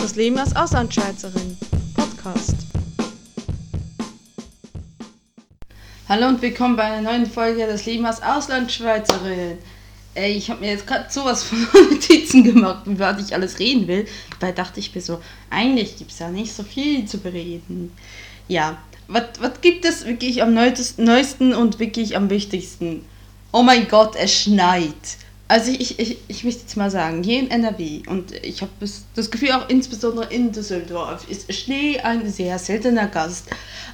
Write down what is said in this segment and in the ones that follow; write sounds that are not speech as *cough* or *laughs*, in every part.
Das Leben als Auslandschweizerin. Podcast. Hallo und willkommen bei einer neuen Folge Das Leben als Auslandschweizerin. Ey, ich habe mir jetzt gerade sowas von *laughs* Notizen gemacht, über was ich alles reden will. Dabei dachte ich mir so, eigentlich gibt es ja nicht so viel zu bereden. Ja, was gibt es wirklich am neuesten und wirklich am wichtigsten? Oh mein Gott, es schneit. Also ich, ich, ich möchte jetzt mal sagen, hier in NRW und ich habe das Gefühl auch insbesondere in Düsseldorf ist Schnee ein sehr seltener Gast.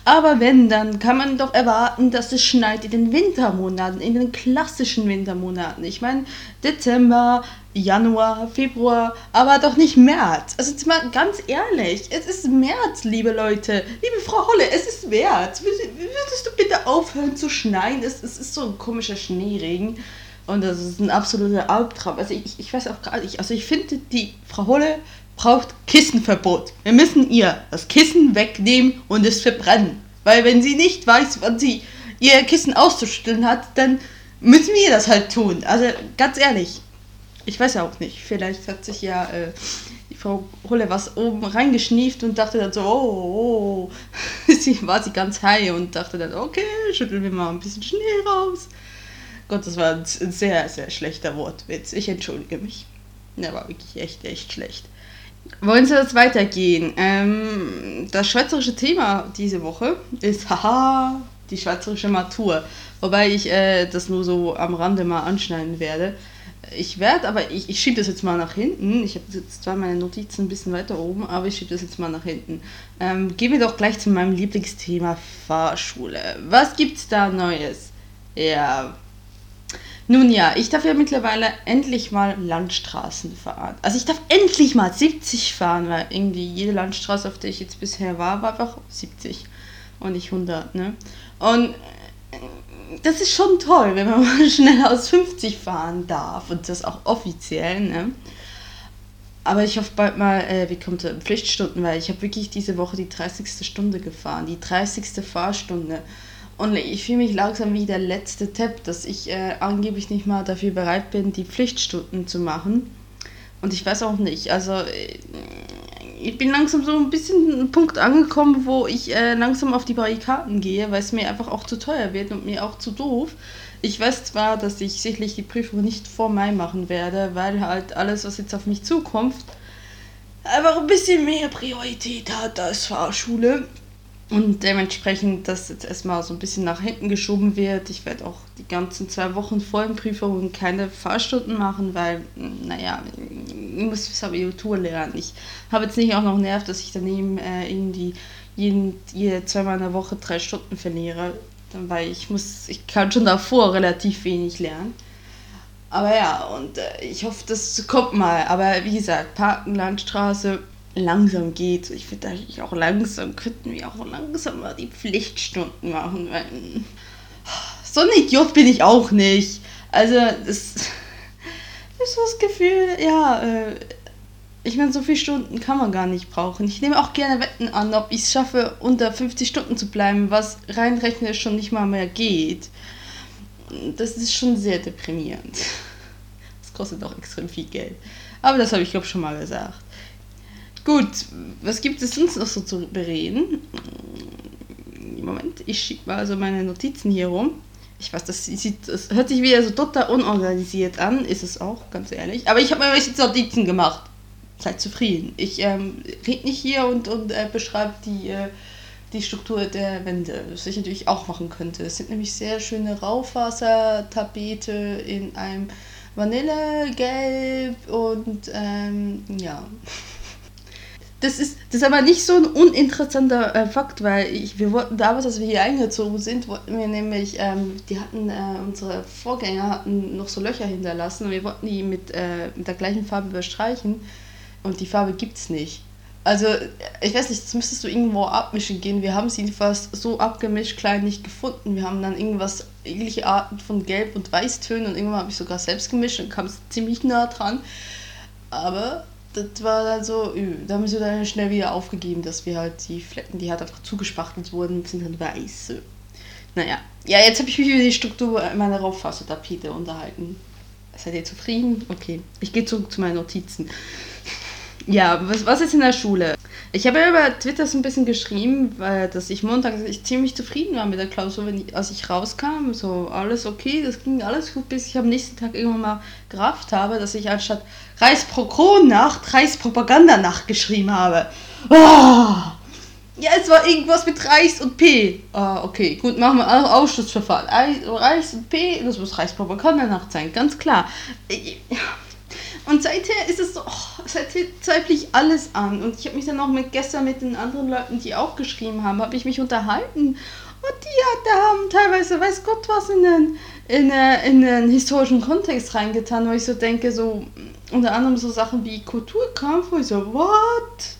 Aber wenn, dann kann man doch erwarten, dass es schneit in den Wintermonaten, in den klassischen Wintermonaten. Ich meine Dezember, Januar, Februar, aber doch nicht März. Also jetzt mal ganz ehrlich, es ist März, liebe Leute. Liebe Frau Holle, es ist März. Würdest du bitte aufhören zu schneien? Es, es ist so ein komischer Schneeregen. Und das ist ein absoluter Albtraum. Also ich, ich weiß auch gar nicht. Also ich finde, die Frau Holle braucht Kissenverbot. Wir müssen ihr das Kissen wegnehmen und es verbrennen. Weil wenn sie nicht weiß, wann sie ihr Kissen auszustellen hat, dann müssen wir das halt tun. Also ganz ehrlich, ich weiß ja auch nicht. Vielleicht hat sich ja äh, die Frau Holle was oben reingeschnieft und dachte dann so, oh, oh. *laughs* sie war sie ganz high und dachte dann, okay, schütteln wir mal ein bisschen Schnee raus. Gott, das war ein sehr, sehr schlechter Wortwitz. Ich entschuldige mich. Der war wirklich echt, echt schlecht. Wollen Sie jetzt weitergehen? Ähm, das schweizerische Thema diese Woche ist, *laughs* haha, die schweizerische Matur. Wobei ich äh, das nur so am Rande mal anschneiden werde. Ich werde, aber ich, ich schiebe das jetzt mal nach hinten. Ich habe jetzt zwar meine Notizen ein bisschen weiter oben, aber ich schiebe das jetzt mal nach hinten. Ähm, gehen wir doch gleich zu meinem Lieblingsthema Fahrschule. Was gibt's da Neues? Ja, nun ja, ich darf ja mittlerweile endlich mal Landstraßen fahren. Also ich darf endlich mal 70 fahren, weil irgendwie jede Landstraße, auf der ich jetzt bisher war, war einfach 70 und nicht 100, ne? Und äh, das ist schon toll, wenn man *laughs* mal schneller aus 50 fahren darf und das auch offiziell, ne? Aber ich hoffe bald mal, äh, wie kommt Pflichtstunden, weil ich habe wirklich diese Woche die 30. Stunde gefahren, die 30. Fahrstunde. Und ich fühle mich langsam wie der letzte Tepp, dass ich äh, angeblich nicht mal dafür bereit bin, die Pflichtstunden zu machen. Und ich weiß auch nicht, also äh, ich bin langsam so ein bisschen ein Punkt angekommen, wo ich äh, langsam auf die Barrikaden gehe, weil es mir einfach auch zu teuer wird und mir auch zu doof. Ich weiß zwar, dass ich sicherlich die Prüfung nicht vor Mai machen werde, weil halt alles, was jetzt auf mich zukommt, einfach ein bisschen mehr Priorität hat als Fahrschule. Und dementsprechend, dass jetzt erstmal so ein bisschen nach hinten geschoben wird. Ich werde auch die ganzen zwei Wochen vor den Prüfungen keine Fahrstunden machen, weil, naja, ich muss fürs Abitur lernen. Ich habe jetzt nicht auch noch nervt, dass ich daneben äh, irgendwie jeden, jede zweimal in der Woche drei Stunden verliere. Weil ich muss, ich kann schon davor relativ wenig lernen. Aber ja, und äh, ich hoffe, das kommt mal. Aber wie gesagt, Parken, Landstraße, langsam geht. Ich finde eigentlich auch langsam, könnten wir auch langsam mal die Pflichtstunden machen, weil so ein Idiot bin ich auch nicht. Also, das *laughs* ist so das Gefühl, ja, äh, ich meine, so viele Stunden kann man gar nicht brauchen. Ich nehme auch gerne Wetten an, ob ich es schaffe, unter 50 Stunden zu bleiben, was reinrechnen schon nicht mal mehr geht. Das ist schon sehr deprimierend. *laughs* Das kostet auch extrem viel Geld. Aber das habe ich, glaube ich, schon mal gesagt. Gut, was gibt es sonst noch so zu bereden? Moment, ich schiebe mal also meine Notizen hier rum. Ich weiß, das, sieht, das hört sich wieder so total unorganisiert an, ist es auch, ganz ehrlich. Aber ich habe mir welche Notizen gemacht. Seid zufrieden. Ich ähm, rede nicht hier und, und äh, beschreibe die, äh, die Struktur der Wände, was ich natürlich auch machen könnte. Es sind nämlich sehr schöne Raufasertapete in einem Vanillegelb und ähm, ja das ist, das ist aber nicht so ein uninteressanter äh, Fakt, weil ich, wir wollten damals, als wir hier eingezogen sind, wollten wir nämlich, ähm, die hatten, äh, unsere Vorgänger hatten noch so Löcher hinterlassen und wir wollten die mit, äh, mit der gleichen Farbe überstreichen und die Farbe gibt es nicht. Also, ich weiß nicht, das müsstest du irgendwo abmischen gehen. Wir haben sie jedenfalls so abgemischt, klein nicht gefunden. Wir haben dann irgendwas, ähnliche Arten von Gelb- und Weißtönen und irgendwann habe ich sogar selbst gemischt und kam ziemlich nah dran. Aber das war dann so, da haben sie dann schnell wieder aufgegeben, dass wir halt die Flecken, die halt einfach zugespachtelt wurden, sind dann weiß. Naja, ja, jetzt habe ich mich über die Struktur meiner Raufasertapete unterhalten. Seid ihr zufrieden? Okay, ich gehe zurück zu meinen Notizen. Ja, was, was ist in der Schule? Ich habe ja über Twitter so ein bisschen geschrieben, weil dass ich Montag ich ziemlich zufrieden war mit der Klausur, wenn ich, als ich rauskam. So alles okay, das ging alles gut, bis ich am nächsten Tag irgendwann mal gerafft habe, dass ich anstatt Reichspro-Nacht Reichspropagandanacht geschrieben habe. Oh! Ja, es war irgendwas mit Reis und P. Ah, okay, gut, machen wir auch Ausschussverfahren. Reis und P, das muss Reichspropagandanacht sein, ganz klar. Und seither ist es so, oh, seither zweifle ich alles an. Und ich habe mich dann auch mit gestern mit den anderen Leuten, die auch geschrieben haben, habe ich mich unterhalten. Und die ja, haben teilweise, weiß Gott was, in den, in, in den historischen Kontext reingetan, wo ich so denke, so unter anderem so Sachen wie Kulturkampf, wo ich so, what?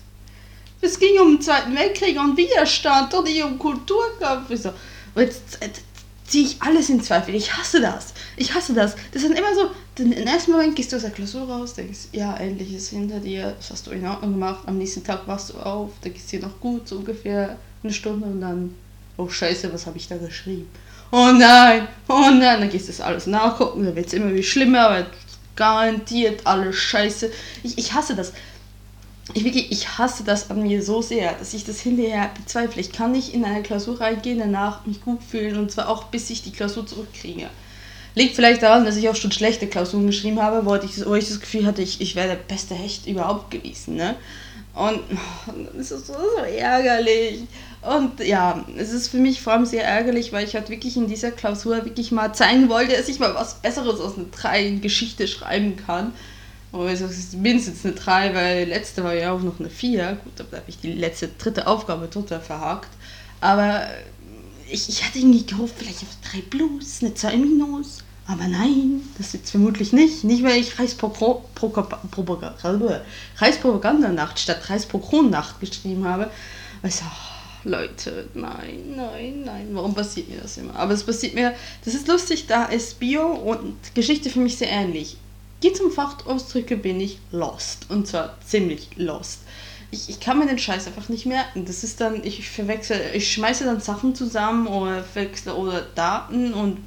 Es ging um den Zweiten Weltkrieg und Widerstand, doch nicht um Kulturkampf. Ich so, jetzt, jetzt ziehe ich alles in Zweifel. Ich hasse das. Ich hasse das. Das dann immer so, im ersten Moment gehst du aus der Klausur raus, denkst, ja, endlich ist hinter dir, das hast du in Ordnung gemacht. Am nächsten Tag wachst du auf, da geht es dir noch gut, so ungefähr eine Stunde und dann, oh Scheiße, was habe ich da geschrieben? Oh nein, oh nein, dann gehst du das alles nachgucken, dann wird es immer wie schlimmer, aber garantiert alles Scheiße. Ich, ich hasse das ich wirklich, ich hasse das an mir so sehr, dass ich das hinterher bezweifle. Ich kann nicht in eine Klausur reingehen, danach mich gut fühlen und zwar auch bis ich die Klausur zurückkriege. Liegt vielleicht daran, dass ich auch schon schlechte Klausuren geschrieben habe, wo ich, wo ich das Gefühl hatte, ich, ich wäre der beste Hecht überhaupt gewesen. Ne? Und *laughs* es ist so, so ärgerlich. Und ja, es ist für mich vor allem sehr ärgerlich, weil ich halt wirklich in dieser Klausur wirklich mal zeigen wollte, dass ich mal was Besseres aus einer 3 in Geschichte schreiben kann. Aber es ist mindestens eine 3, weil letzte war ja auch noch eine 4. Gut, da habe ich die letzte, dritte Aufgabe total verhakt. Aber ich, ich hatte irgendwie gehofft, vielleicht auf 3 plus, eine 2 minus. Aber nein, das jetzt vermutlich nicht. Nicht, weil ich Reichspropagandanacht statt Reichspogronnacht geschrieben habe. Weil ich so, oh, Leute, nein, nein, nein, warum passiert mir das immer? Aber es passiert mir, das ist lustig, da ist Bio und Geschichte für mich sehr ähnlich. Geht zum Fachausdrücke bin ich lost. Und zwar ziemlich lost. Ich, ich kann mir den Scheiß einfach nicht merken. Das ist dann, ich verwechsel, ich schmeiße dann Sachen zusammen oder verwechsle oder Daten und.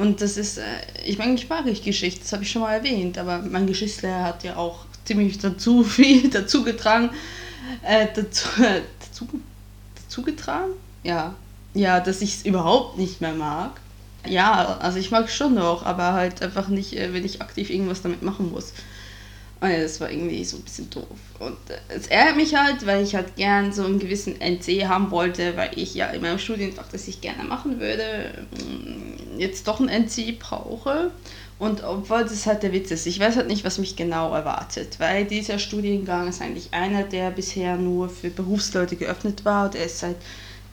Und das ist, äh, ich meine, ich mag ich Geschichte, das habe ich schon mal erwähnt, aber mein Geschichtslehrer hat ja auch ziemlich dazu *laughs* viel dazu getragen. Äh, dazu, äh, dazu, dazu getragen? Ja. Ja, dass ich es überhaupt nicht mehr mag. Ja, also ich mag es schon noch, aber halt einfach nicht, äh, wenn ich aktiv irgendwas damit machen muss. Und das war irgendwie so ein bisschen doof. Und es ärgert mich halt, weil ich halt gern so einen gewissen NC haben wollte, weil ich ja in meinem Studienfach, das ich gerne machen würde, mm, jetzt doch einen NC brauche. Und obwohl das halt der Witz ist, ich weiß halt nicht, was mich genau erwartet, weil dieser Studiengang ist eigentlich einer, der bisher nur für Berufsleute geöffnet war. Der ist seit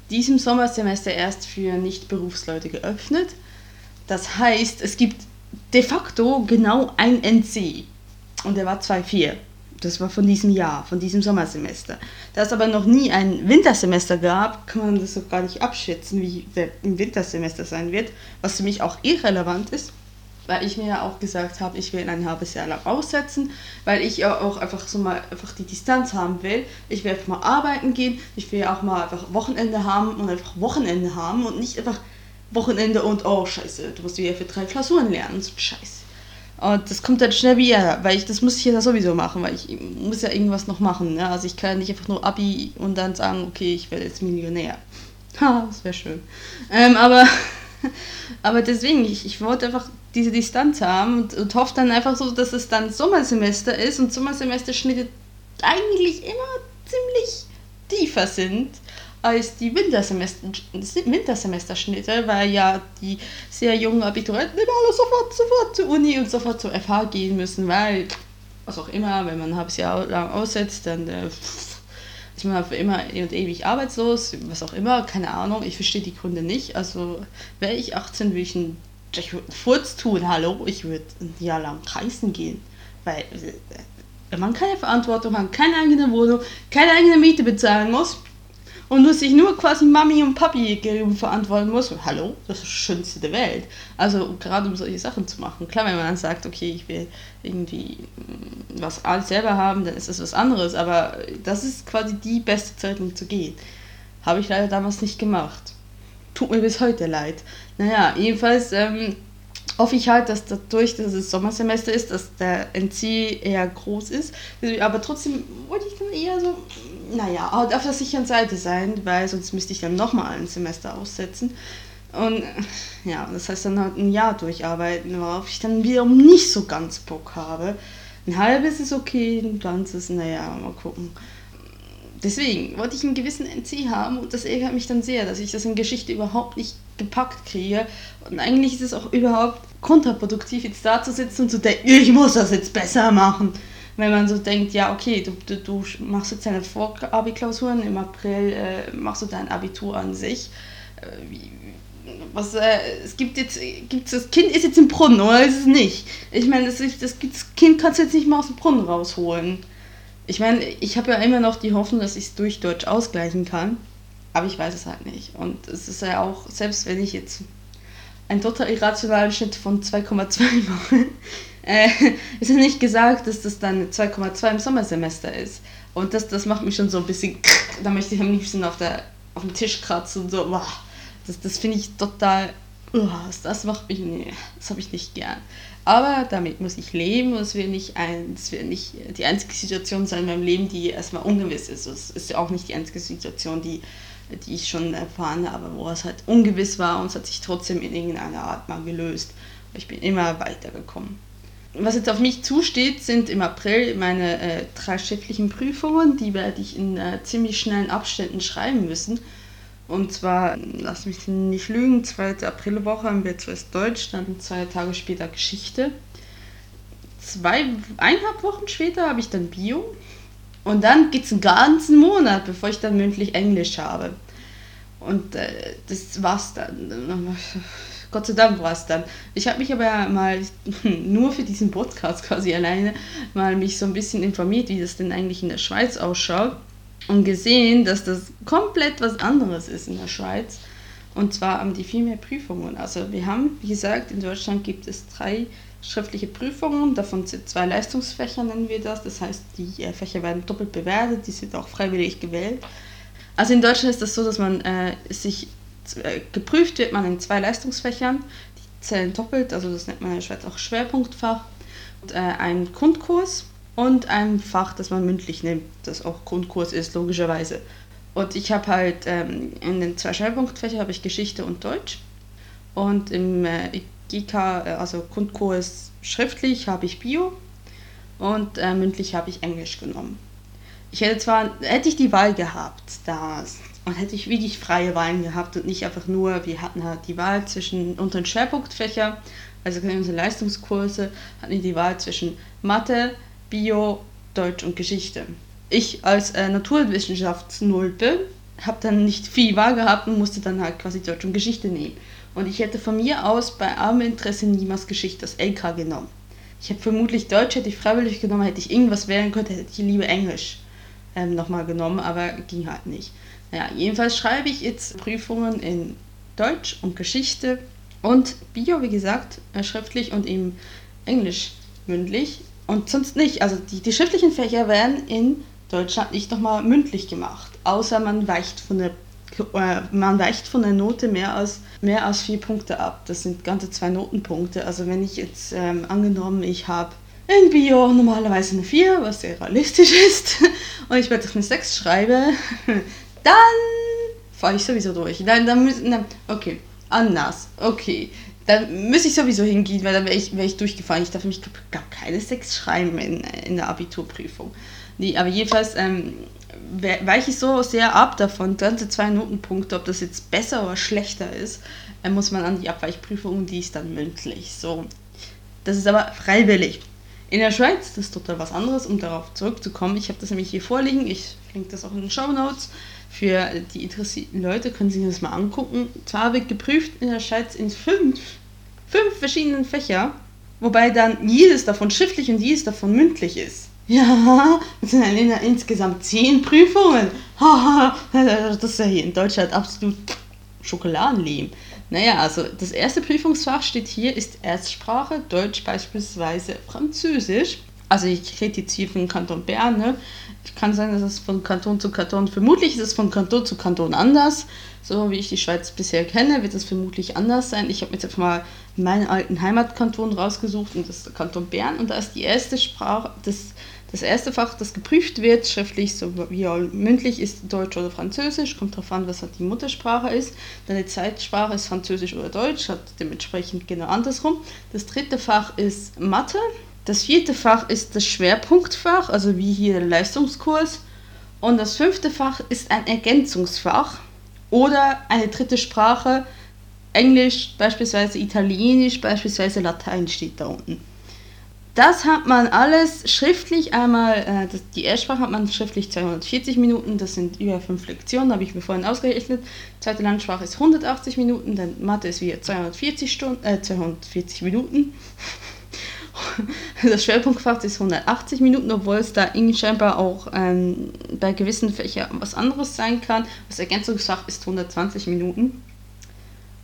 diesem Sommersemester erst für Nicht-Berufsleute geöffnet. Das heißt, es gibt de facto genau ein NC. Und der war 2,4. Das war von diesem Jahr, von diesem Sommersemester. Da es aber noch nie ein Wintersemester gab, kann man das auch gar nicht abschätzen, wie der im Wintersemester sein wird, was für mich auch irrelevant ist, weil ich mir ja auch gesagt habe, ich will ein halbes Jahr lang aussetzen, weil ich ja auch einfach so mal einfach die Distanz haben will. Ich will einfach mal arbeiten gehen, ich will auch mal einfach Wochenende haben und einfach Wochenende haben und nicht einfach Wochenende und oh scheiße, du musst wieder für drei Klausuren lernen, so scheiße. Und das kommt dann schnell wieder, weil ich das muss ich ja sowieso machen, weil ich muss ja irgendwas noch machen. Ne? Also ich kann nicht einfach nur Abi und dann sagen, okay, ich werde jetzt Millionär. *laughs* Ha, das wäre schön. Ähm, aber, *laughs* aber deswegen, ich, ich wollte einfach diese Distanz haben und, und hoffe dann einfach so, dass es dann Sommersemester ist und Sommersemesterschnitte eigentlich immer ziemlich tiefer sind als die Wintersemester, Wintersemesterschnitte, weil ja die sehr jungen Abiturienten immer alle sofort, sofort zur Uni und sofort zur FH gehen müssen, weil, was auch immer, wenn man ein halbes Jahr lang aussetzt, dann äh, ist man für immer und ewig arbeitslos, was auch immer, keine Ahnung, ich verstehe die Gründe nicht. Also wäre ich 18, würde ich einen, Furz tun, hallo, ich würde ein Jahr lang kreisen gehen, weil wenn man keine Verantwortung hat, keine eigene Wohnung, keine eigene Miete bezahlen muss, und du sich nur quasi Mami und Papi verantworten musst. Hallo, das ist das Schönste der Welt. Also gerade um solche Sachen zu machen. Klar, wenn man dann sagt, okay, ich will irgendwie mm, was alles selber haben, dann ist das was anderes. Aber das ist quasi die beste Zeit, um zu gehen. Habe ich leider damals nicht gemacht. Tut mir bis heute leid. Naja, jedenfalls ähm, hoffe ich halt, dass dadurch, dass es Sommersemester ist, dass der NC eher groß ist. Aber trotzdem wollte ich dann eher so, naja, auf der sicheren Seite sein, weil sonst müsste ich dann nochmal ein Semester aussetzen. Und ja, das heißt dann halt ein Jahr durcharbeiten, worauf ich dann wiederum nicht so ganz Bock habe. Ein halbes ist okay, ein ganzes, naja, mal gucken. Deswegen wollte ich einen gewissen NC haben und das ärgert mich dann sehr, dass ich das in Geschichte überhaupt nicht gepackt kriege. Und eigentlich ist es auch überhaupt kontraproduktiv, jetzt da zu sitzen und zu denken, ich muss das jetzt besser machen. Wenn man so denkt, ja, okay, du, du, du machst jetzt deine Vor-Abi-Klausuren, im April äh, machst du dein Abitur an sich. Äh, wie, was, äh, es gibt jetzt, gibt's, das Kind ist jetzt im Brunnen, oder ist es nicht? Ich meine, das, das, das Kind kannst du jetzt nicht mal aus dem Brunnen rausholen. Ich meine, ich habe ja immer noch die Hoffnung, dass ich es durch Deutsch ausgleichen kann, aber ich weiß es halt nicht. Und es ist ja auch, selbst wenn ich jetzt einen total irrationalen Schnitt von 2,2 mache, *laughs* äh, ist ja nicht gesagt, dass das dann 2,2 im Sommersemester ist. Und das, das macht mich schon so ein bisschen, *laughs* da möchte ich am liebsten auf, der, auf dem Tisch kratzen und so, boah, das, das finde ich total, oh, das macht mich, nee, das habe ich nicht gern. Aber damit muss ich leben und es wird nicht, ein, es wird nicht die einzige Situation sein in meinem Leben, die erstmal ungewiss ist. Es ist ja auch nicht die einzige Situation, die, die ich schon erfahren habe, wo es halt ungewiss war und es hat sich trotzdem in irgendeiner Art mal gelöst. Ich bin immer weitergekommen. Was jetzt auf mich zusteht, sind im April meine äh, drei schriftlichen Prüfungen. Die werde ich in äh, ziemlich schnellen Abständen schreiben müssen. Und zwar, lass mich nicht lügen, zweite Aprilwoche haben wir zuerst Deutsch, dann zwei Tage später Geschichte. Zwei, eineinhalb Wochen später habe ich dann Bio. Und dann geht es einen ganzen Monat, bevor ich dann mündlich Englisch habe. Und äh, das war's dann. *laughs* Gott sei Dank war es dann. Ich habe mich aber mal *laughs* nur für diesen Podcast quasi alleine mal mich so ein bisschen informiert, wie das denn eigentlich in der Schweiz ausschaut und gesehen, dass das komplett was anderes ist in der Schweiz. Und zwar haben die viel mehr Prüfungen. Also wir haben, wie gesagt, in Deutschland gibt es drei schriftliche Prüfungen, davon sind zwei Leistungsfächer, nennen wir das. Das heißt, die äh, Fächer werden doppelt bewertet, die sind auch freiwillig gewählt. Also in Deutschland ist das so, dass man äh, sich äh, geprüft wird man in zwei Leistungsfächern, die zählen doppelt, also das nennt man in der Schweiz auch Schwerpunktfach. Und, äh, ein Grundkurs und ein Fach, das man mündlich nimmt, das auch Grundkurs ist, logischerweise. Und ich habe halt ähm, in den zwei Schwerpunktfächern habe ich Geschichte und Deutsch. Und im äh, GK, äh, also Grundkurs schriftlich, habe ich Bio und äh, mündlich habe ich Englisch genommen. Ich hätte zwar, hätte ich die Wahl gehabt, da und hätte ich wirklich freie Wahlen gehabt und nicht einfach nur, wir hatten halt die Wahl zwischen unseren Schwerpunktfächern, also unsere Leistungskurse, hatten wir die Wahl zwischen Mathe, Bio, Deutsch und Geschichte. Ich als äh, Naturwissenschaftsnulpe habe dann nicht viel Wahl gehabt und musste dann halt quasi Deutsch und Geschichte nehmen. Und ich hätte von mir aus bei armem Interesse niemals Geschichte, das LK genommen. Ich hätte vermutlich Deutsch, hätte ich freiwillig genommen, hätte ich irgendwas wählen können, hätte ich lieber Englisch ähm, nochmal genommen, aber ging halt nicht. Naja, jedenfalls schreibe ich jetzt Prüfungen in Deutsch und Geschichte und Bio, wie gesagt, äh, schriftlich und eben Englisch mündlich. Und sonst nicht. Also die, die schriftlichen Fächer werden in Deutschland nicht nochmal mündlich gemacht, außer man weicht von der äh, man weicht von der Note mehr als, mehr als vier Punkte ab. Das sind ganze zwei Notenpunkte. Also wenn ich jetzt ähm, angenommen, ich habe in Bio normalerweise eine 4, was sehr realistisch *laughs* ist, und ich werde eine 6 schreibe, *laughs* dann fahre ich sowieso durch. Dann, dann müssen, okay, anders, okay dann müsste ich sowieso hingehen, weil dann wäre ich, wär ich durchgefallen. Ich darf mich, glaube keine Sex schreiben in, in der Abiturprüfung. Nee, aber jedenfalls ähm, weiche ich so sehr ab davon, ganze zwei Notenpunkte, ob das jetzt besser oder schlechter ist, äh, muss man an die Abweichprüfung, die ist dann mündlich. So. Das ist aber freiwillig. In der Schweiz, das ist total was anderes, um darauf zurückzukommen. Ich habe das nämlich hier vorliegen, ich verlinke das auch in den Show Notes. Für die interessierten Leute können Sie sich das mal angucken. Zwar wird geprüft in der Schweiz in fünf, fünf verschiedenen Fächer, wobei dann jedes davon schriftlich und jedes davon mündlich ist. Ja, das sind dann insgesamt zehn Prüfungen. das ist ja hier in Deutschland absolut Schokoladenleben. Naja, also das erste Prüfungsfach steht hier, ist Erstsprache, Deutsch beispielsweise Französisch. Also ich rede jetzt hier von Kanton Bern, ne? Kann sein, dass es von Kanton zu Kanton, vermutlich ist es von Kanton zu Kanton anders. So wie ich die Schweiz bisher kenne, wird es vermutlich anders sein. Ich habe jetzt einfach mal meinen alten Heimatkanton rausgesucht und das ist der Kanton Bern und da ist die erste Sprache, das, das erste Fach, das geprüft wird, schriftlich so wie auch mündlich, ist Deutsch oder Französisch, kommt darauf an, was halt die Muttersprache ist. Deine Zeitsprache ist Französisch oder Deutsch, hat dementsprechend genau andersrum. Das dritte Fach ist Mathe. Das vierte Fach ist das Schwerpunktfach, also wie hier der Leistungskurs. Und das fünfte Fach ist ein Ergänzungsfach oder eine dritte Sprache, Englisch, beispielsweise Italienisch, beispielsweise Latein steht da unten. Das hat man alles schriftlich einmal, äh, das, die Erstsprache hat man schriftlich 240 Minuten, das sind über fünf Lektionen, habe ich mir vorhin ausgerechnet. Zweite Landsprache ist 180 Minuten, dann Mathe ist wieder 240, Stunden, äh, 240 Minuten. *laughs* Das Schwerpunktfach ist 180 Minuten, obwohl es da scheinbar auch ähm, bei gewissen Fächern was anderes sein kann. Das Ergänzungsfach ist 120 Minuten.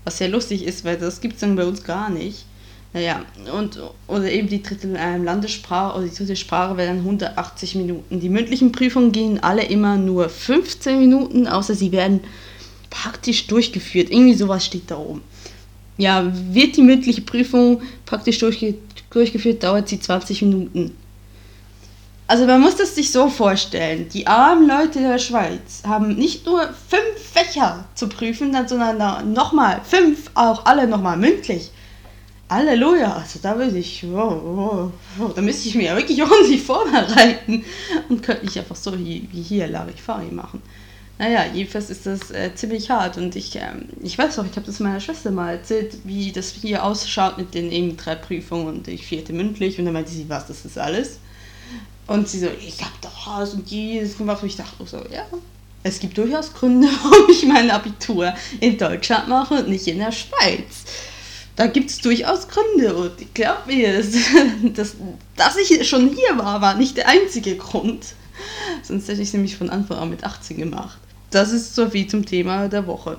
Was sehr lustig ist, weil das gibt es dann bei uns gar nicht. Naja, und, oder eben die dritte äh, Landessprache oder die dritte Sprache wäre dann 180 Minuten. Die mündlichen Prüfungen gehen alle immer nur 15 Minuten, außer sie werden praktisch durchgeführt. Irgendwie sowas steht da oben. Ja, wird die mündliche Prüfung praktisch durchge durchgeführt, dauert sie 20 Minuten. Also man muss das sich so vorstellen, die armen Leute der Schweiz haben nicht nur fünf Fächer zu prüfen, sondern nochmal fünf, auch alle nochmal mündlich. Halleluja, also da würde ich, wow, wow, wow, da müsste ich mir ja wirklich *laughs* ordentlich vorbereiten und könnte nicht einfach so wie, wie hier Larifari machen. Naja, jedenfalls ist das äh, ziemlich hart und ich, ähm, ich weiß auch, ich habe das meiner Schwester mal erzählt, wie das hier ausschaut mit den eben drei Prüfungen und die vierte mündlich und dann meinte sie, was, das ist alles? Und sie so, ich habe doch das und dieses gemacht und ich dachte so, ja, es gibt durchaus Gründe, *laughs* warum ich mein Abitur in Deutschland mache und nicht in der Schweiz da gibt es durchaus Gründe. Und ich glaube mir, dass, *laughs* dass, dass ich schon hier war, war nicht der einzige Grund. Sonst hätte ich es nämlich von Anfang an mit 18 gemacht. Das ist so wie zum Thema der Woche.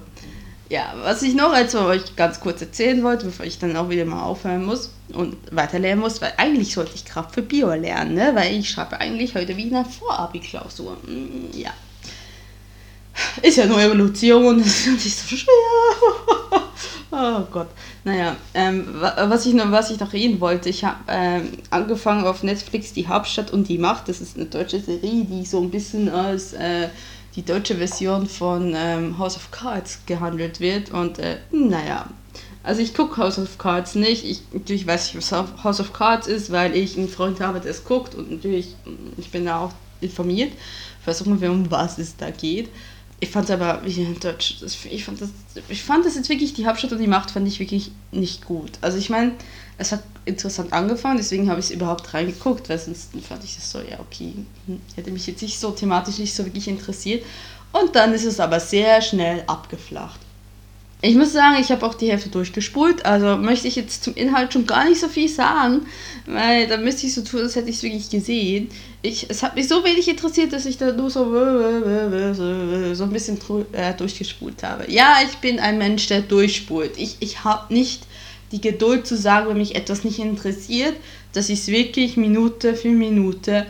Ja, was ich noch als euch ganz kurz erzählen wollte, bevor ich dann auch wieder mal aufhören muss und weiterlernen muss, weil eigentlich sollte ich Kraft für Bio lernen, ne? weil ich schreibe eigentlich heute wie eine Vorabi-Klausur. Mm, ja. Ist ja nur Evolution, *laughs* das ist nicht so schwer. *laughs* Oh Gott. Naja, ähm, was, ich noch, was ich noch reden wollte, ich habe ähm, angefangen auf Netflix Die Hauptstadt und die Macht. Das ist eine deutsche Serie, die so ein bisschen als äh, die deutsche Version von ähm, House of Cards gehandelt wird. Und äh, naja, also ich gucke House of Cards nicht. Ich, natürlich weiß ich, was House of Cards ist, weil ich einen Freund habe, der es guckt. Und natürlich, ich bin da auch informiert. Versuchen wir, um was es da geht ich fand es aber, Deutsch, ich fand, das, ich fand das jetzt wirklich, die Hauptstadt und die Macht fand ich wirklich nicht gut. Also ich meine, es hat interessant angefangen, deswegen habe ich es überhaupt reingeguckt, weil sonst fand ich das so, ja okay, hm, hätte mich jetzt nicht so thematisch nicht so wirklich interessiert. Und dann ist es aber sehr schnell abgeflacht. Ich muss sagen, ich habe auch die Hälfte durchgespult, also möchte ich jetzt zum Inhalt schon gar nicht so viel sagen, weil da müsste ich so tun, als hätte ich es wirklich gesehen. Ich, es hat mich so wenig interessiert, dass ich da nur so, so ein bisschen äh, durchgespult habe. Ja, ich bin ein Mensch, der durchspult. Ich, ich habe nicht die Geduld zu sagen, wenn mich etwas nicht interessiert, dass ich es wirklich Minute für Minute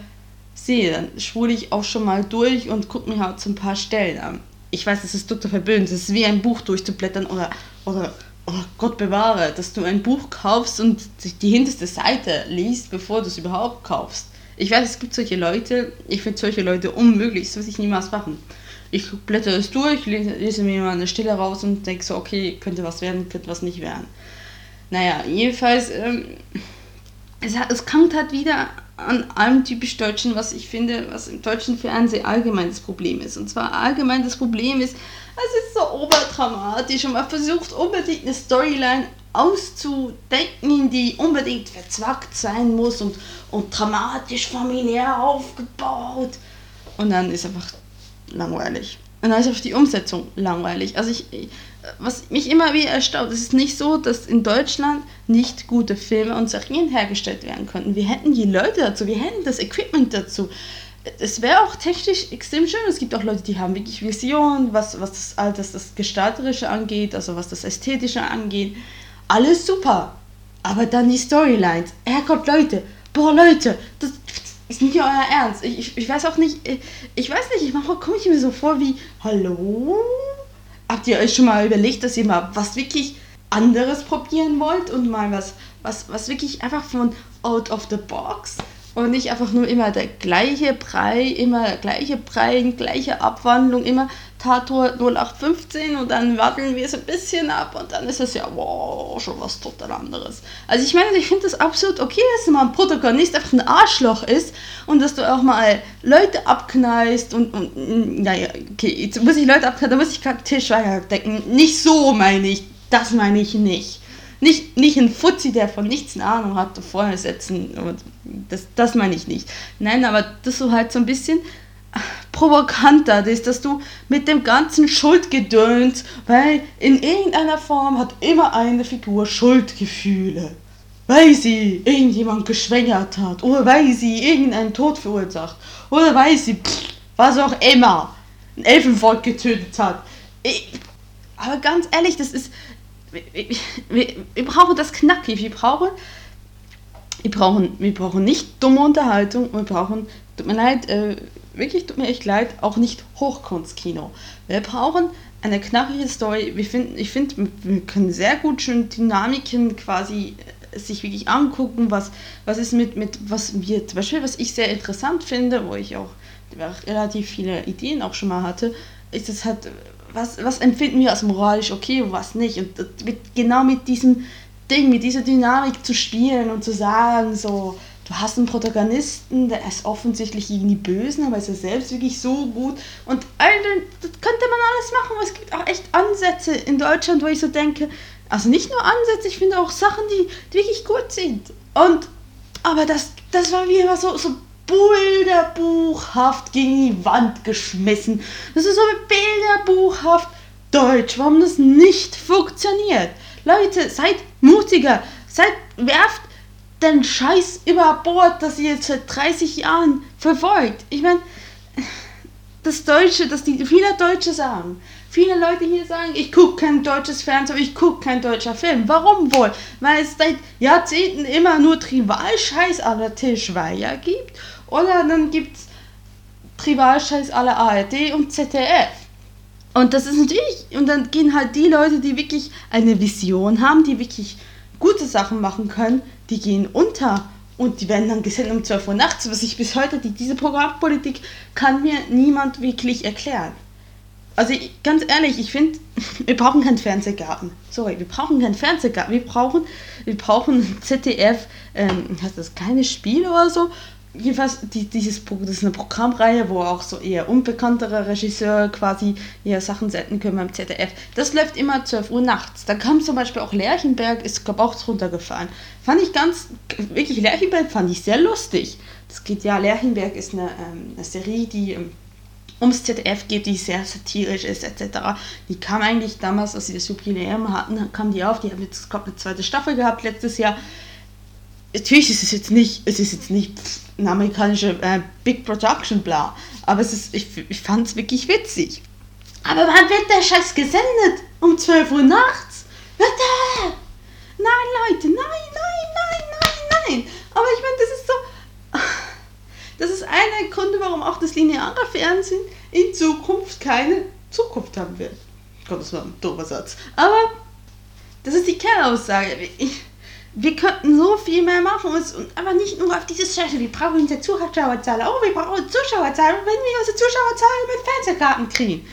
sehe. Dann spule ich auch schon mal durch und gucke mir halt so ein paar Stellen an ich weiß, es ist total verblödend, es ist wie ein Buch durchzublättern oder, oder oh Gott bewahre, dass du ein Buch kaufst und die hinterste Seite liest, bevor du es überhaupt kaufst. Ich weiß, es gibt solche Leute, ich finde solche Leute unmöglich, das würde ich niemals machen. Ich blätter es durch, lese, mir mal eine Stelle raus und denke so, okay, könnte was werden, könnte was nicht werden. Naja, jedenfalls, ähm, es, es kommt halt wieder an allem typisch Deutschen, was ich finde, was im deutschen Fernsehen allgemein das Problem ist. Und zwar allgemein das Problem ist, es ist so oberdramatisch und man versucht unbedingt eine Storyline auszudenken, die unbedingt verzwackt sein muss und, und dramatisch familiär aufgebaut. Und dann ist einfach langweilig. Und dann ist auch die Umsetzung langweilig. Also ich, was mich immer wieder erstaunt, es ist nicht so, dass in Deutschland nicht gute Filme und Serien hergestellt werden könnten. Wir hätten die Leute dazu, wir hätten das Equipment dazu. Es wäre auch technisch extrem schön. Es gibt auch Leute, die haben wirklich Visionen, was, was das, das, das Gestalterische angeht, also was das Ästhetische angeht. Alles super. Aber dann die Storylines. Herrgott, Leute. Boah, Leute, das ist nicht euer Ernst. Ich, ich, ich weiß auch nicht, ich, ich weiß nicht, ich mache, komme ich mir so vor wie, hallo? Habt ihr euch schon mal überlegt, dass ihr mal was wirklich anderes probieren wollt und mal was, was, was wirklich einfach von out of the box und nicht einfach nur immer der gleiche Brei, immer der gleiche Brei, gleiche Abwandlung, immer Tatort 0815 und dann warten wir es ein bisschen ab und dann ist es ja, wow, schon was total anderes. Also ich meine, ich finde das absolut okay, dass mal ein Protagonist einfach ein Arschloch ist und dass du auch mal Leute abknallst und, und naja, okay, jetzt muss ich Leute abknallen, da muss ich gerade Tischweiger denken. Nicht so meine ich, das meine ich nicht nicht, nicht ein Fuzzi, der von nichts eine Ahnung hat, vorne setzen. Das, das meine ich nicht. Nein, aber das so halt so ein bisschen provokanter ist, dass du mit dem ganzen Schuldgedöns, weil in irgendeiner Form hat immer eine Figur Schuldgefühle. Weil sie irgendjemand geschwängert hat oder weil sie irgendeinen Tod verursacht oder weil sie, pff, was auch immer, ein Elfenvolk getötet hat. Ich, aber ganz ehrlich, das ist, wir, wir, wir brauchen das knackig. Wir brauchen, wir brauchen, wir brauchen nicht dumme Unterhaltung. Wir brauchen, tut mir leid, äh, wirklich tut mir echt leid, auch nicht Hochkunstkino. Wir brauchen eine knackige Story. Wir finden, ich finde, wir können sehr gut schon Dynamiken quasi äh, sich wirklich angucken, was, was ist mit, mit, was wir, zum Beispiel, was ich sehr interessant finde, wo ich auch relativ viele Ideen auch schon mal hatte, ist es halt was, was empfinden wir als moralisch okay und was nicht. Und mit, genau mit diesem Ding, mit dieser Dynamik zu spielen und zu sagen, so, du hast einen Protagonisten, der ist offensichtlich gegen die Bösen, aber ist er selbst wirklich so gut. Und Alter, das könnte man alles machen, es gibt auch echt Ansätze in Deutschland, wo ich so denke, also nicht nur Ansätze, ich finde auch Sachen, die, die wirklich gut sind. Und, aber das, das war wie immer so, so bilderbuchhaft gegen die Wand geschmissen. Das ist so bilderbuchhaft deutsch, warum das nicht funktioniert. Leute, seid mutiger, seid, werft den Scheiß über Bord, das ihr jetzt seit 30 Jahren verfolgt. Ich meine, das Deutsche, das die viele Deutsche sagen. Viele Leute hier sagen, ich gucke kein deutsches Fernsehen, ich gucke kein deutscher Film. Warum wohl? Weil es seit Jahrzehnten immer nur Trivalscheiß aller Tischweier gibt oder dann gibt es Trivalscheiß aller ARD und ZDF. Und das ist natürlich, und dann gehen halt die Leute, die wirklich eine Vision haben, die wirklich gute Sachen machen können, die gehen unter. Und die werden dann gesendet um 12 Uhr nachts, was ich bis heute, die, diese Programmpolitik kann mir niemand wirklich erklären. Also ich, ganz ehrlich, ich finde, *laughs* wir brauchen keinen Fernsehgarten. Sorry, wir brauchen keinen Fernsehgarten. Wir brauchen, wir brauchen *laughs* ZDF, ähm, heißt das kleine Spiel oder so, jedenfalls, die, dieses, das ist eine Programmreihe, wo auch so eher unbekanntere Regisseure quasi ihre Sachen senden können beim ZDF. Das läuft immer 12 Uhr nachts. Da kam zum Beispiel auch Lerchenberg, ist glaube auch runtergefallen. Fand ich ganz, wirklich Lerchenberg fand ich sehr lustig. Das geht ja, Lerchenberg ist eine, ähm, eine Serie, die ähm, ums ZDF geht, die sehr satirisch ist, etc. Die kam eigentlich damals, als sie das Jubiläum hatten, kam die auf. Die haben jetzt, glaube eine zweite Staffel gehabt letztes Jahr natürlich ist es jetzt nicht, es ist jetzt nicht eine amerikanische äh, Big Production, bla. Aber es ist, ich, ich fand es wirklich witzig. Aber wann wird der Scheiß gesendet? Um 12 Uhr nachts? Bitte! Nein, Leute, nein, nein, nein, nein, nein. Aber ich meine, das ist so. *laughs* Das ist einer der Gründe, warum auch das lineare Fernsehen in Zukunft keine Zukunft haben wird. Gott, das war ein doofer Satz. Aber das ist die Kernaussage. Ich, wir könnten so viel mehr machen, und, aber nicht nur auf dieses Scheiße. Wir brauchen unsere Zuschauerzahlen. Oh, wir brauchen Zuschauerzahlen, wenn wir unsere Zuschauerzahlen mit Fernsehkarten kriegen.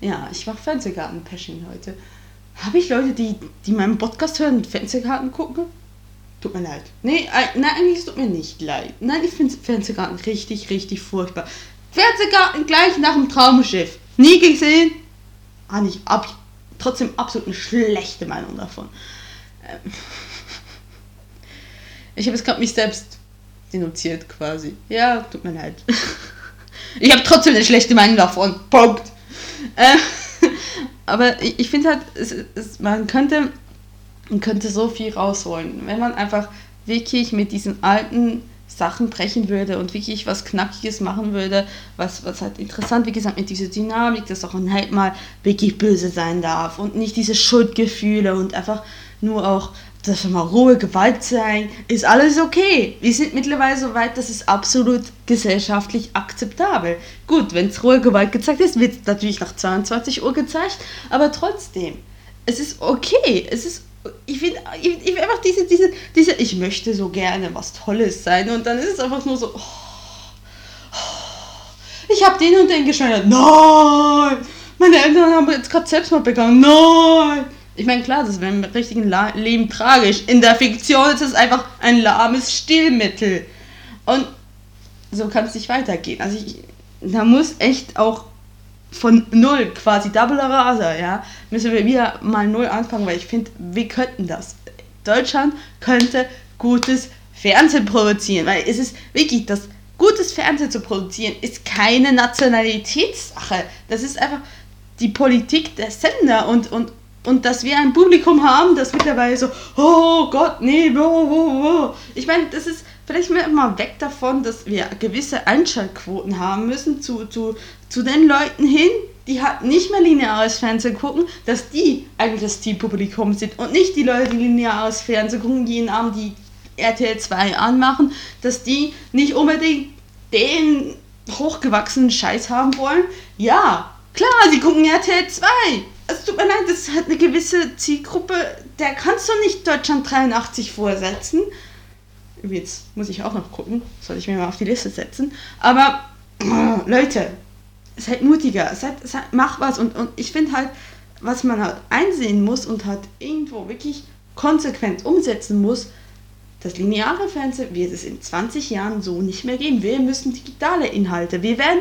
Ja, ich mache Fernsehkarten-Pashing heute. Habe ich Leute, die, die meinen Podcast hören und Fernsehkarten gucken? Tut mir leid. Nee, nein, eigentlich tut mir nicht leid. Nein, ich finde Fernsehkarten richtig, richtig furchtbar. Fernsehkarten gleich nach dem Traumschiff. Nie gesehen. Ah, nicht ab. Trotzdem absolut eine schlechte Meinung davon. Ähm. Ich habe es gerade mich selbst denunziert quasi. Ja, tut mir leid. *laughs* Ich habe trotzdem eine schlechte Meinung davon. Punkt. Äh, *laughs* aber ich, ich finde halt, es, es, man, könnte, man könnte so viel rausholen, wenn man einfach wirklich mit diesen alten Sachen brechen würde und wirklich was Knackiges machen würde, was, was halt interessant, wie gesagt, mit dieser Dynamik, dass auch ein Held mal wirklich böse sein darf und nicht diese Schuldgefühle und einfach nur auch wir mal Ruhe, Gewalt sein, ist alles okay. Wir sind mittlerweile so weit, dass es absolut gesellschaftlich akzeptabel. Gut, wenn es Ruhe, Gewalt gezeigt ist, wird es natürlich nach 22 Uhr gezeigt, aber trotzdem, es ist okay. Es ist Ich finde ich, ich einfach diese, diese, diese, ich möchte so gerne was Tolles sein und dann ist es einfach nur so, oh, oh, ich habe den und den geschneidert. Nein! Meine Eltern haben jetzt gerade Selbstmord begangen. Nein! Ich meine, klar, das wäre im richtigen La Leben tragisch. In der Fiktion ist es einfach ein lahmes Stillmittel. Und so kann es nicht weitergehen. Also ich, da muss echt auch von null quasi Double Rasa, ja, müssen wir wieder mal null anfangen, weil ich finde, wir könnten das. Deutschland könnte gutes Fernsehen produzieren, weil es ist wirklich das gutes Fernsehen zu produzieren ist keine Nationalitätssache. Das ist einfach die Politik der Sender und, und, und dass wir ein Publikum haben, das mittlerweile so, oh Gott, nee, oh, oh, oh. Ich meine, das ist vielleicht mal weg davon, dass wir gewisse Einschaltquoten haben müssen zu, zu, zu den Leuten hin, die halt nicht mehr lineares Fernsehen gucken, dass die eigentlich das Zielpublikum sind und nicht die Leute, die lineares Fernsehen gucken, jeden Abend die RTL 2 anmachen, dass die nicht unbedingt den hochgewachsenen Scheiß haben wollen. Ja, klar, sie gucken RTL 2. Es tut mir leid, das hat eine gewisse Zielgruppe, der kannst du nicht Deutschland 83 vorsetzen. Jetzt muss ich auch noch gucken, soll ich mir mal auf die Liste setzen. Aber *clears throat* Leute, seid mutiger, seid, seid, mach was. Und, und ich finde halt, was man halt einsehen muss und halt irgendwo wirklich konsequent umsetzen muss, das lineare Fernsehen wird es in 20 Jahren so nicht mehr geben. Wir müssen digitale Inhalte. Wir werden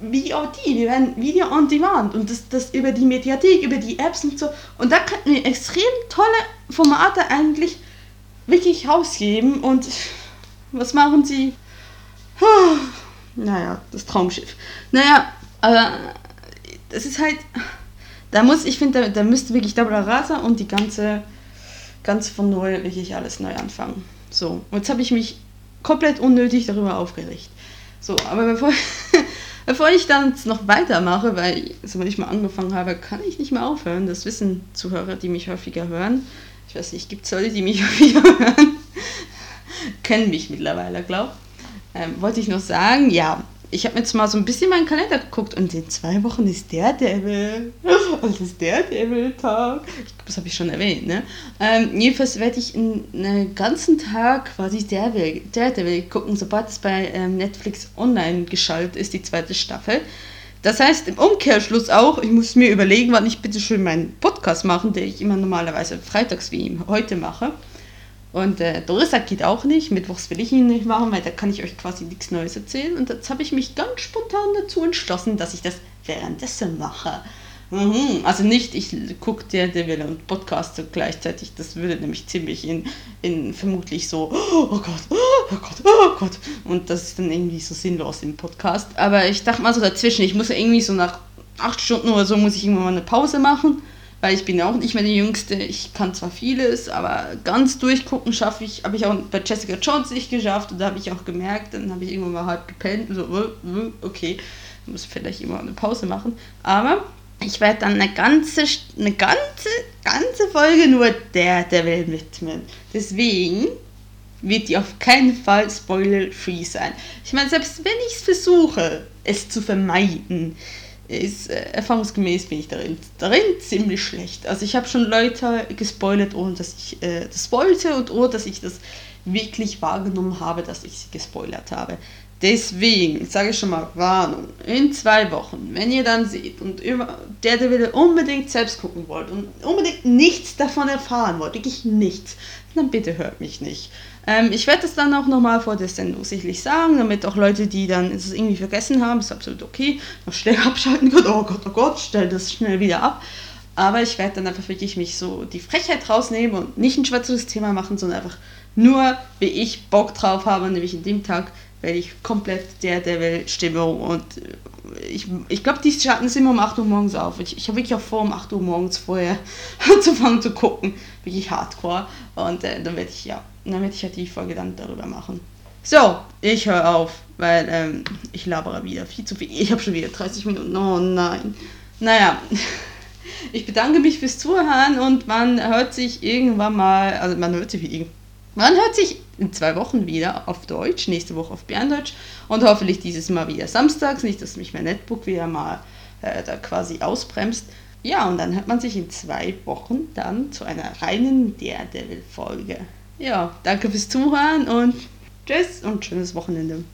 VOD, wir werden Video on Demand und das, das über die Mediathek, über die Apps und so. Und da könnten wir extrem tolle Formate eigentlich wirklich rausgeben. Und was machen sie? Naja, das Traumschiff. Naja, aber das ist halt. Da muss, ich finde, da, da müsste wirklich Double Rasa und die ganze, ganz von null wirklich alles neu anfangen. So, jetzt habe ich mich komplett unnötig darüber aufgeregt. So, aber bevor, *laughs* bevor ich dann noch weitermache, weil, sobald ich mal angefangen habe, kann ich nicht mehr aufhören. Das wissen Zuhörer, die mich häufiger hören. Ich weiß nicht, gibt es Leute, die mich *laughs* häufiger hören? Kennen mich mittlerweile, glaub. Ähm, wollte ich noch sagen, ja, ich habe jetzt mal so ein bisschen meinen Kalender geguckt und in zwei Wochen ist der Devil. Das ist der Devil-Tag. Das habe ich schon erwähnt, ne? Ähm, jedenfalls werde ich einen ganzen Tag quasi Devil, Devil gucken, sobald es bei ähm, Netflix online geschaltet ist, die zweite Staffel. Das heißt im Umkehrschluss auch, ich muss mir überlegen, wann ich bitte schön meinen Podcast machen, den ich immer normalerweise freitags wie heute mache. Und äh, Donnerstag geht auch nicht, Mittwochs will ich ihn nicht machen, weil da kann ich euch quasi nichts Neues erzählen. Und jetzt habe ich mich ganz spontan dazu entschlossen, dass ich das währenddessen mache. Mhm. Also nicht, ich gucke der Devil und podcaste gleichzeitig. Das würde nämlich ziemlich in, in vermutlich so, oh Gott, oh Gott, oh Gott. Und das ist dann irgendwie so sinnlos im Podcast. Aber ich dachte mal so dazwischen, ich muss irgendwie so nach acht Stunden oder so, muss ich irgendwann mal eine Pause machen weil ich bin auch nicht mehr die Jüngste. Ich kann zwar vieles, aber ganz durchgucken schaffe ich, habe ich auch bei Jessica Jones nicht geschafft und da habe ich auch gemerkt, dann habe ich irgendwann mal halb gepennt und so, okay, muss vielleicht immer eine Pause machen. Aber ich werde dann eine ganze, eine ganze, ganze Folge nur der der Welt widmen. Deswegen wird die auf keinen Fall spoiler-free sein. Ich meine, selbst wenn ich es versuche, es zu vermeiden, ist äh, erfahrungsgemäß bin ich darin, darin ziemlich schlecht. Also ich habe schon Leute gespoilert, ohne dass ich äh, das wollte und ohne dass ich das wirklich wahrgenommen habe, dass ich sie gespoilert habe. Deswegen, ich sage schon mal, Warnung, in zwei Wochen, wenn ihr dann seht und über der, der wieder unbedingt selbst gucken wollt und unbedingt nichts davon erfahren wollt, wirklich nichts, dann bitte hört mich nicht. Ähm, ich werde das dann auch nochmal vor der Sendung sicherlich sagen, damit auch Leute, die dann es irgendwie vergessen haben, ist absolut okay, noch schnell *laughs* abschalten können. Oh Gott, oh Gott, stell das schnell wieder ab. Aber ich werde dann einfach wirklich mich so die Frechheit rausnehmen und nicht ein schwärzeres Thema machen, sondern einfach nur, wie ich Bock drauf habe, nämlich in dem Tag werde ich komplett der Devil-Stimmung und äh, ich, ich glaube, die Schatten sind um 8 Uhr morgens auf. Ich, ich habe wirklich auch vor, um 8 Uhr morgens vorher *laughs* anzufangen zu gucken. Wirklich hardcore. Und äh, dann werde ich, ja, dann werde ich halt die Folge dann darüber machen. So, ich höre auf, weil ähm, ich labere wieder viel zu viel. Ich habe schon wieder 30 Minuten. Oh nein. Naja, *laughs* ich bedanke mich fürs Zuhören und man hört sich irgendwann mal, also man hört sich wie man hört sich in zwei Wochen wieder auf Deutsch, nächste Woche auf Berndeutsch und hoffentlich dieses Mal wieder samstags, nicht, dass mich mein Netbook wieder mal äh, da quasi ausbremst. ja, und dann hört man sich in zwei Wochen dann zu einer reinen Daredevil-Folge. Ja, danke fürs Zuhören und tschüss und schönes Wochenende.